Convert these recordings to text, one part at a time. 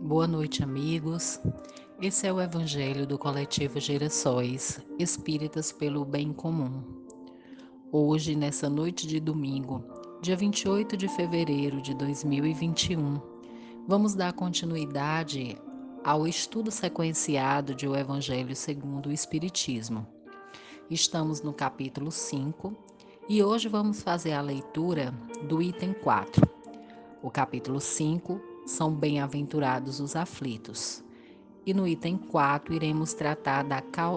Boa noite, amigos. Esse é o Evangelho do Coletivo Gerações Espíritas pelo Bem Comum. Hoje, nessa noite de domingo, dia 28 de fevereiro de 2021, vamos dar continuidade ao estudo sequenciado de O Evangelho segundo o Espiritismo. Estamos no capítulo 5 e hoje vamos fazer a leitura do item 4. O capítulo 5 são bem-aventurados os aflitos. E no item 4 iremos tratar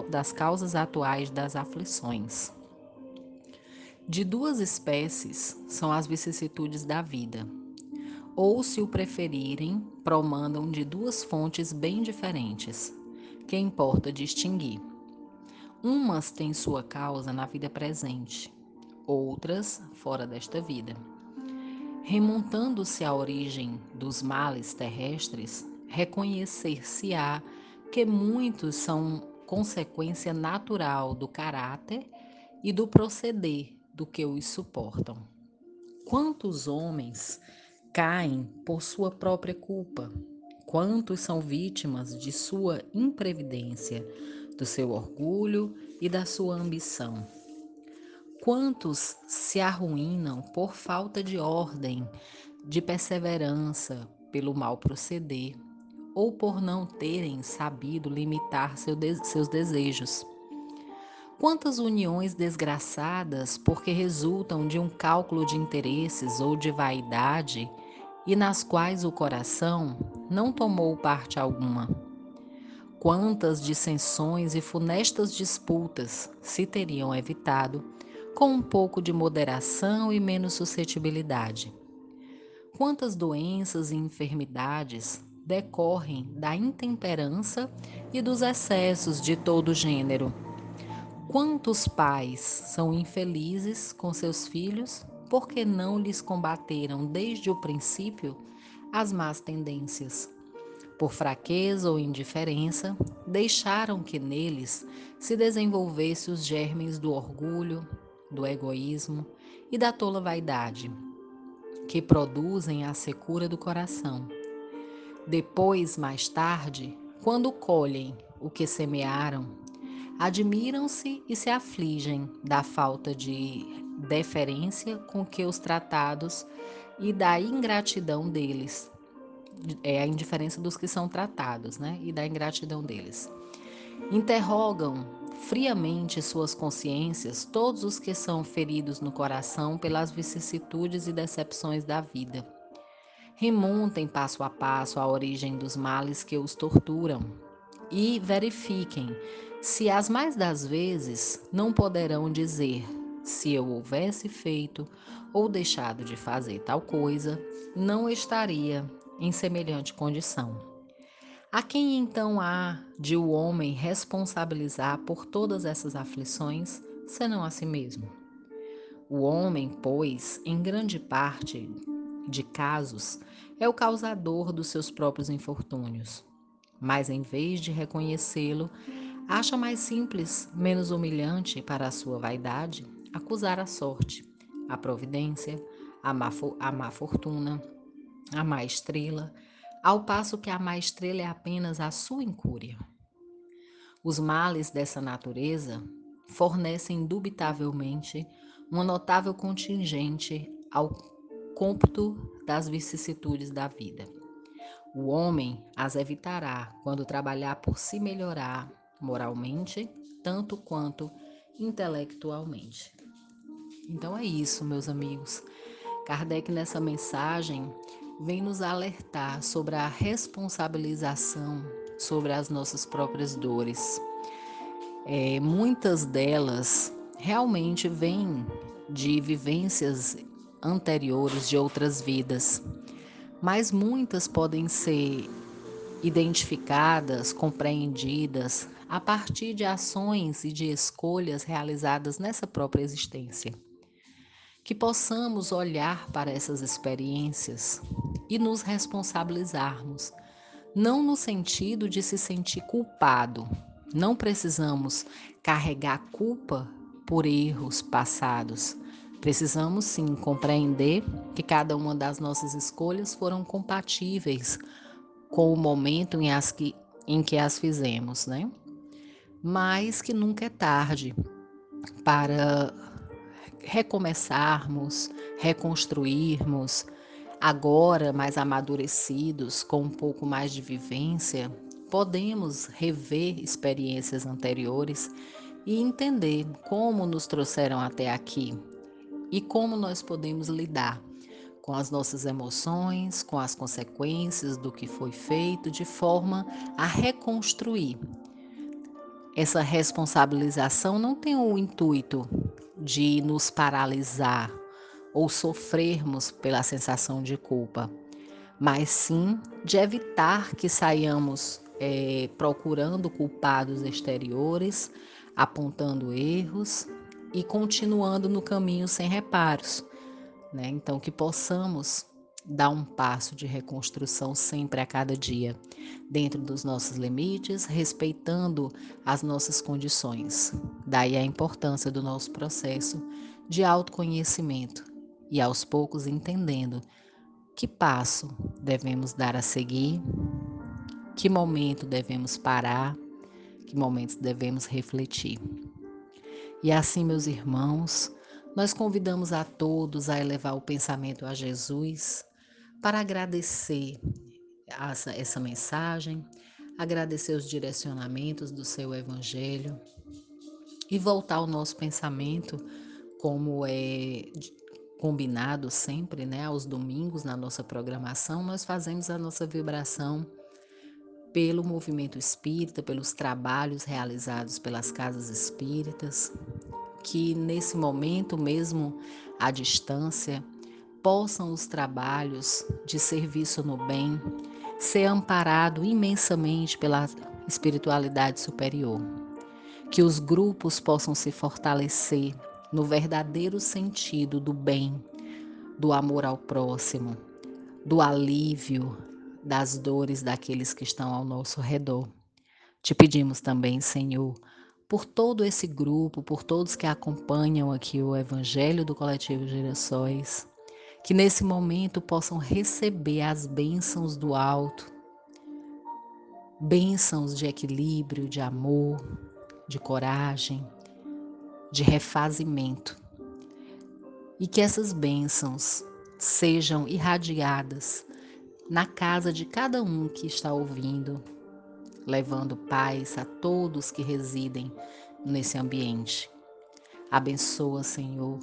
das causas atuais das aflições. De duas espécies são as vicissitudes da vida, ou, se o preferirem, promandam de duas fontes bem diferentes, que importa distinguir. Umas têm sua causa na vida presente, outras fora desta vida. Remontando-se à origem dos males terrestres, reconhecer-se-á que muitos são consequência natural do caráter e do proceder do que os suportam. Quantos homens caem por sua própria culpa? Quantos são vítimas de sua imprevidência, do seu orgulho e da sua ambição? Quantos se arruinam por falta de ordem, de perseverança, pelo mal proceder, ou por não terem sabido limitar seu de seus desejos? Quantas uniões desgraçadas porque resultam de um cálculo de interesses ou de vaidade e nas quais o coração não tomou parte alguma? Quantas dissensões e funestas disputas se teriam evitado com um pouco de moderação e menos suscetibilidade. Quantas doenças e enfermidades decorrem da intemperança e dos excessos de todo gênero? Quantos pais são infelizes com seus filhos porque não lhes combateram desde o princípio as más tendências? Por fraqueza ou indiferença, deixaram que neles se desenvolvesse os germes do orgulho, do egoísmo e da tola vaidade, que produzem a secura do coração. Depois, mais tarde, quando colhem o que semearam, admiram-se e se afligem da falta de deferência com que os tratados e da ingratidão deles. É a indiferença dos que são tratados, né? E da ingratidão deles. Interrogam friamente suas consciências todos os que são feridos no coração pelas vicissitudes e decepções da vida. Remontem passo a passo a origem dos males que os torturam e verifiquem se as mais das vezes não poderão dizer se eu houvesse feito ou deixado de fazer tal coisa, não estaria em semelhante condição. A quem então há de o homem responsabilizar por todas essas aflições, senão a si mesmo? O homem, pois, em grande parte de casos, é o causador dos seus próprios infortúnios. Mas em vez de reconhecê-lo, acha mais simples, menos humilhante para a sua vaidade, acusar a sorte, a providência, a má, a má fortuna, a má estrela, ao passo que a má estrela é apenas a sua incúria. Os males dessa natureza fornecem indubitavelmente uma notável contingente ao cômputo das vicissitudes da vida. O homem as evitará quando trabalhar por se melhorar moralmente, tanto quanto intelectualmente. Então é isso, meus amigos. Kardec, nessa mensagem, vem nos alertar sobre a responsabilização sobre as nossas próprias dores. É, muitas delas realmente vêm de vivências anteriores de outras vidas, mas muitas podem ser identificadas, compreendidas a partir de ações e de escolhas realizadas nessa própria existência. Que possamos olhar para essas experiências e nos responsabilizarmos, não no sentido de se sentir culpado. Não precisamos carregar culpa por erros passados. Precisamos sim compreender que cada uma das nossas escolhas foram compatíveis com o momento em, as que, em que as fizemos, né? Mas que nunca é tarde para recomeçarmos, reconstruirmos, agora mais amadurecidos, com um pouco mais de vivência, podemos rever experiências anteriores e entender como nos trouxeram até aqui e como nós podemos lidar com as nossas emoções, com as consequências do que foi feito, de forma a reconstruir. Essa responsabilização não tem o intuito de nos paralisar ou sofrermos pela sensação de culpa, mas sim de evitar que saiamos é, procurando culpados exteriores, apontando erros e continuando no caminho sem reparos. Né? Então, que possamos dar um passo de reconstrução sempre a cada dia, dentro dos nossos limites, respeitando as nossas condições. Daí a importância do nosso processo de autoconhecimento e aos poucos entendendo que passo devemos dar a seguir, que momento devemos parar, que momentos devemos refletir. E assim, meus irmãos, nós convidamos a todos a elevar o pensamento a Jesus para agradecer essa, essa mensagem, agradecer os direcionamentos do seu Evangelho e voltar o nosso pensamento como é combinado sempre, né, aos domingos na nossa programação, nós fazemos a nossa vibração pelo movimento espírita, pelos trabalhos realizados pelas casas espíritas, que nesse momento, mesmo à distância, possam os trabalhos de serviço no bem ser amparado imensamente pela espiritualidade superior. Que os grupos possam se fortalecer no verdadeiro sentido do bem, do amor ao próximo, do alívio das dores daqueles que estão ao nosso redor. Te pedimos também, Senhor, por todo esse grupo, por todos que acompanham aqui o Evangelho do Coletivo Gerações, que nesse momento possam receber as bênçãos do alto, bênçãos de equilíbrio, de amor, de coragem, de refazimento. E que essas bênçãos sejam irradiadas na casa de cada um que está ouvindo, levando paz a todos que residem nesse ambiente. Abençoa, Senhor,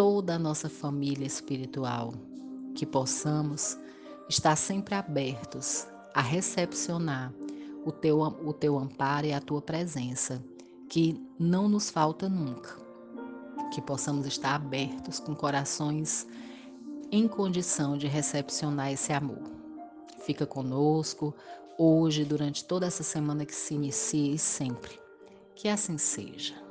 toda a nossa família espiritual, que possamos estar sempre abertos a recepcionar o teu, o teu amparo e a tua presença, que não nos falta nunca. Que possamos estar abertos com corações em condição de recepcionar esse amor. Fica conosco, hoje, durante toda essa semana que se inicia e sempre. Que assim seja.